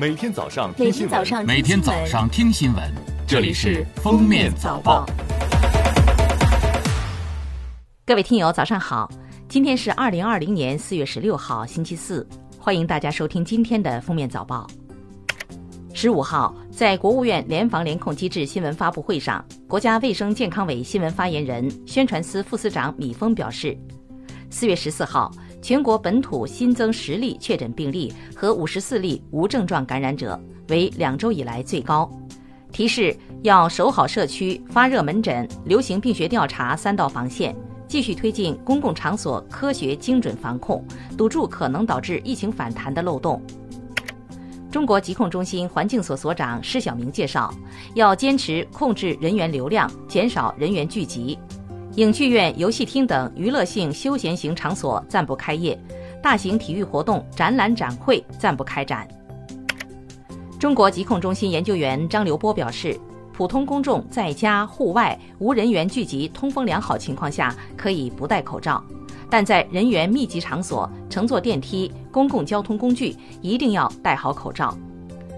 每天早上听新闻，天早上每天早上听新闻，这里是《封面早报》。各位听友，早上好！今天是二零二零年四月十六号，星期四，欢迎大家收听今天的《封面早报》。十五号，在国务院联防联控机制新闻发布会上，国家卫生健康委新闻发言人、宣传司副司长米峰表示，四月十四号，全国本土新增十例确诊病例和五十四例无症状感染者，为两周以来最高。提示要守好社区、发热门诊、流行病学调查三道防线，继续推进公共场所科学精准防控，堵住可能导致疫情反弹的漏洞。中国疾控中心环境所所长施晓明介绍，要坚持控制人员流量，减少人员聚集。影剧院、游戏厅等娱乐性休闲型场所暂不开业，大型体育活动、展览展会暂不开展。中国疾控中心研究员张刘波表示，普通公众在家、户外无人员聚集、通风良好情况下，可以不戴口罩。但在人员密集场所、乘坐电梯、公共交通工具，一定要戴好口罩。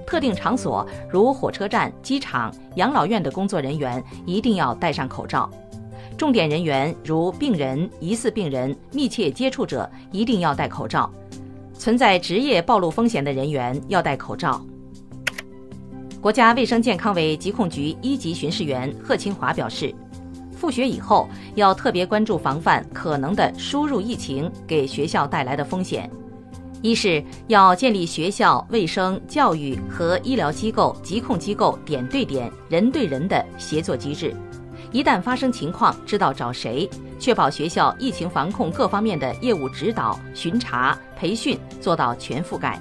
特定场所如火车站、机场、养老院的工作人员一定要戴上口罩。重点人员如病人、疑似病人、密切接触者一定要戴口罩。存在职业暴露风险的人员要戴口罩。国家卫生健康委疾控局一级巡视员贺清华表示。复学以后，要特别关注防范可能的输入疫情给学校带来的风险。一是要建立学校卫生、教育和医疗机构、疾控机构点对点、人对人的协作机制，一旦发生情况，知道找谁，确保学校疫情防控各方面的业务指导、巡查、培训做到全覆盖。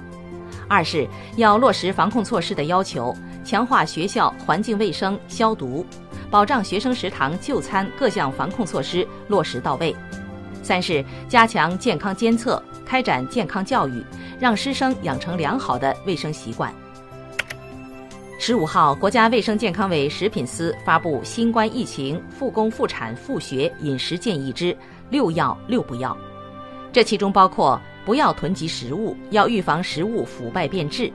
二是要落实防控措施的要求，强化学校环境卫生消毒。保障学生食堂就餐各项防控措施落实到位。三是加强健康监测，开展健康教育，让师生养成良好的卫生习惯。十五号，国家卫生健康委食品司发布新冠疫情复工复产复学饮食建议之六要六不要，这其中包括不要囤积食物，要预防食物腐败变质。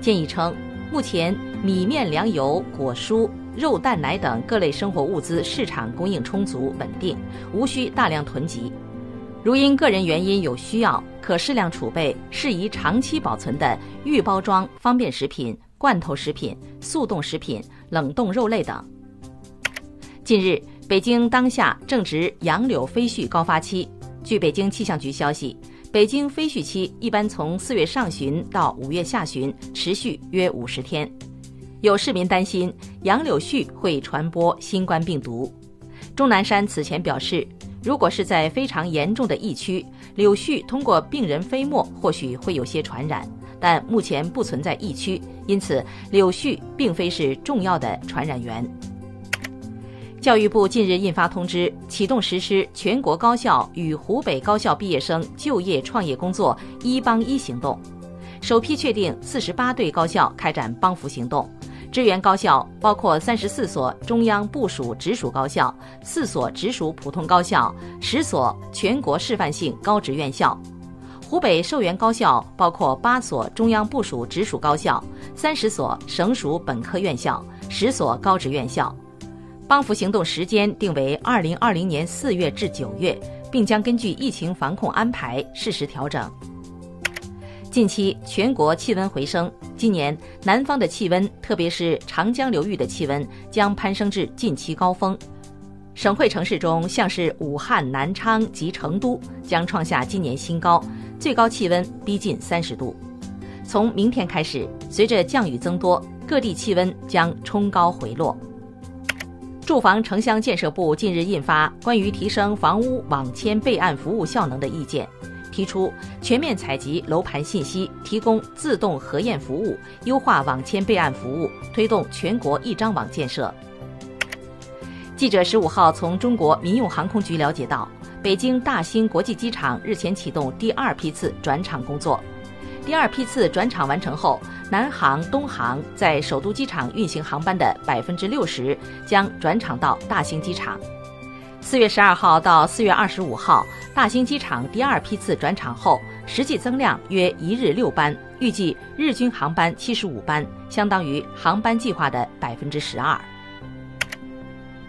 建议称，目前米面粮油果蔬。肉、蛋、奶等各类生活物资市场供应充足稳定，无需大量囤积。如因个人原因有需要，可适量储备适宜长期保存的预包装方便食品、罐头食品、速冻食品、冷冻肉类等。近日，北京当下正值杨柳飞絮高发期。据北京气象局消息，北京飞絮期一般从四月上旬到五月下旬，持续约五十天。有市民担心杨柳絮会传播新冠病毒。钟南山此前表示，如果是在非常严重的疫区，柳絮通过病人飞沫或许会有些传染，但目前不存在疫区，因此柳絮并非是重要的传染源。教育部近日印发通知，启动实施全国高校与湖北高校毕业生就业创业工作“一帮一”行动，首批确定四十八对高校开展帮扶行动。支援高校包括三十四所中央部属直属高校、四所直属普通高校、十所全国示范性高职院校；湖北受援高校包括八所中央部属直属高校、三十所省属本科院校、十所高职院校。帮扶行动时间定为二零二零年四月至九月，并将根据疫情防控安排适时调整。近期全国气温回升，今年南方的气温，特别是长江流域的气温将攀升至近期高峰。省会城市中，像是武汉、南昌及成都将创下今年新高，最高气温逼近三十度。从明天开始，随着降雨增多，各地气温将冲高回落。住房城乡建设部近日印发关于提升房屋网签备案服务效能的意见。提出全面采集楼盘信息，提供自动核验服务，优化网签备案服务，推动全国一张网建设。记者十五号从中国民用航空局了解到，北京大兴国际机场日前启动第二批次转场工作。第二批次转场完成后，南航、东航在首都机场运行航班的百分之六十将转场到大兴机场。四月十二号到四月二十五号，大兴机场第二批次转场后，实际增量约一日六班，预计日均航班七十五班，相当于航班计划的百分之十二。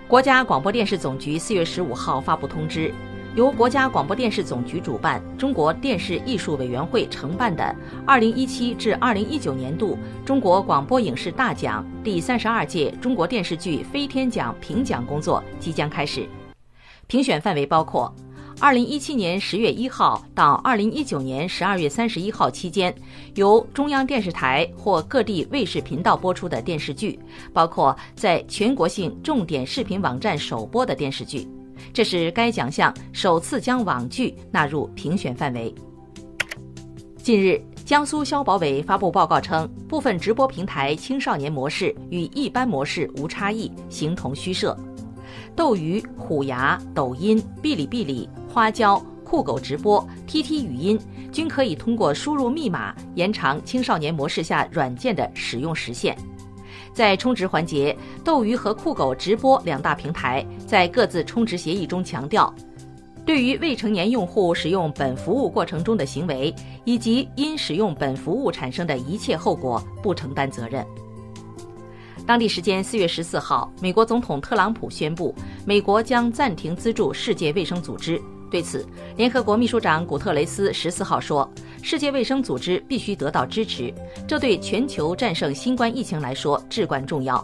国家广播电视总局四月十五号发布通知，由国家广播电视总局主办、中国电视艺术委员会承办的二零一七至二零一九年度中国广播影视大奖第三十二届中国电视剧飞天奖评奖工作即将开始，评选范围包括。二零一七年十月一号到二零一九年十二月三十一号期间，由中央电视台或各地卫视频道播出的电视剧，包括在全国性重点视频网站首播的电视剧，这是该奖项首次将网剧纳入评选范围。近日，江苏消保委发布报告称，部分直播平台青少年模式与一般模式无差异，形同虚设。斗鱼、虎牙、抖音、哔哩哔哩。花椒、酷狗直播、TT 语音均可以通过输入密码延长青少年模式下软件的使用时限。在充值环节，斗鱼和酷狗直播两大平台在各自充值协议中强调，对于未成年用户使用本服务过程中的行为以及因使用本服务产生的一切后果不承担责任。当地时间四月十四号，美国总统特朗普宣布，美国将暂停资助世界卫生组织。对此，联合国秘书长古特雷斯十四号说：“世界卫生组织必须得到支持，这对全球战胜新冠疫情来说至关重要。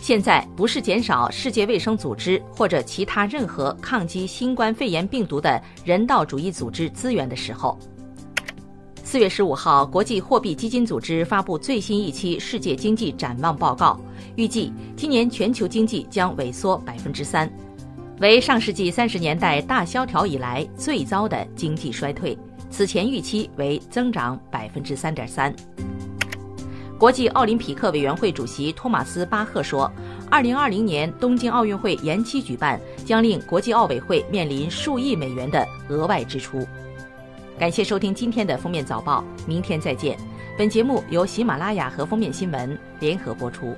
现在不是减少世界卫生组织或者其他任何抗击新冠肺炎病毒的人道主义组织资源的时候。”四月十五号，国际货币基金组织发布最新一期世界经济展望报告，预计今年全球经济将萎缩百分之三。为上世纪三十年代大萧条以来最糟的经济衰退，此前预期为增长百分之三点三。国际奥林匹克委员会主席托马斯·巴赫说：“二零二零年东京奥运会延期举办，将令国际奥委会面临数亿美元的额外支出。”感谢收听今天的封面早报，明天再见。本节目由喜马拉雅和封面新闻联合播出。